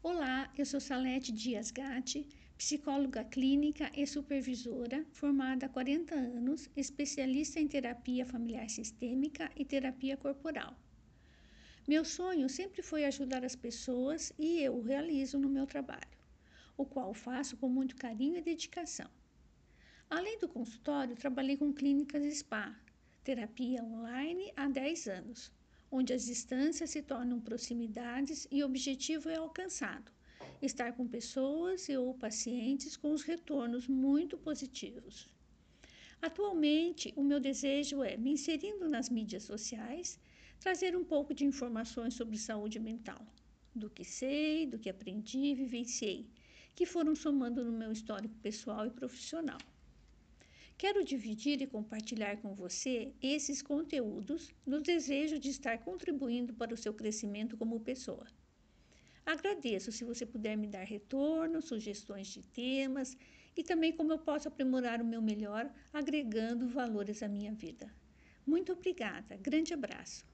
Olá, eu sou Salete Dias Gatti, psicóloga clínica e supervisora, formada há 40 anos, especialista em terapia familiar sistêmica e terapia corporal. Meu sonho sempre foi ajudar as pessoas e eu o realizo no meu trabalho, o qual faço com muito carinho e dedicação. Além do consultório, trabalhei com clínicas spa, terapia online há 10 anos onde as distâncias se tornam proximidades e o objetivo é alcançado: estar com pessoas e ou pacientes com os retornos muito positivos. Atualmente, o meu desejo é, me inserindo nas mídias sociais, trazer um pouco de informações sobre saúde mental, do que sei, do que aprendi e vivenciei, que foram somando no meu histórico pessoal e profissional. Quero dividir e compartilhar com você esses conteúdos no desejo de estar contribuindo para o seu crescimento como pessoa. Agradeço se você puder me dar retorno, sugestões de temas e também como eu posso aprimorar o meu melhor agregando valores à minha vida. Muito obrigada, grande abraço.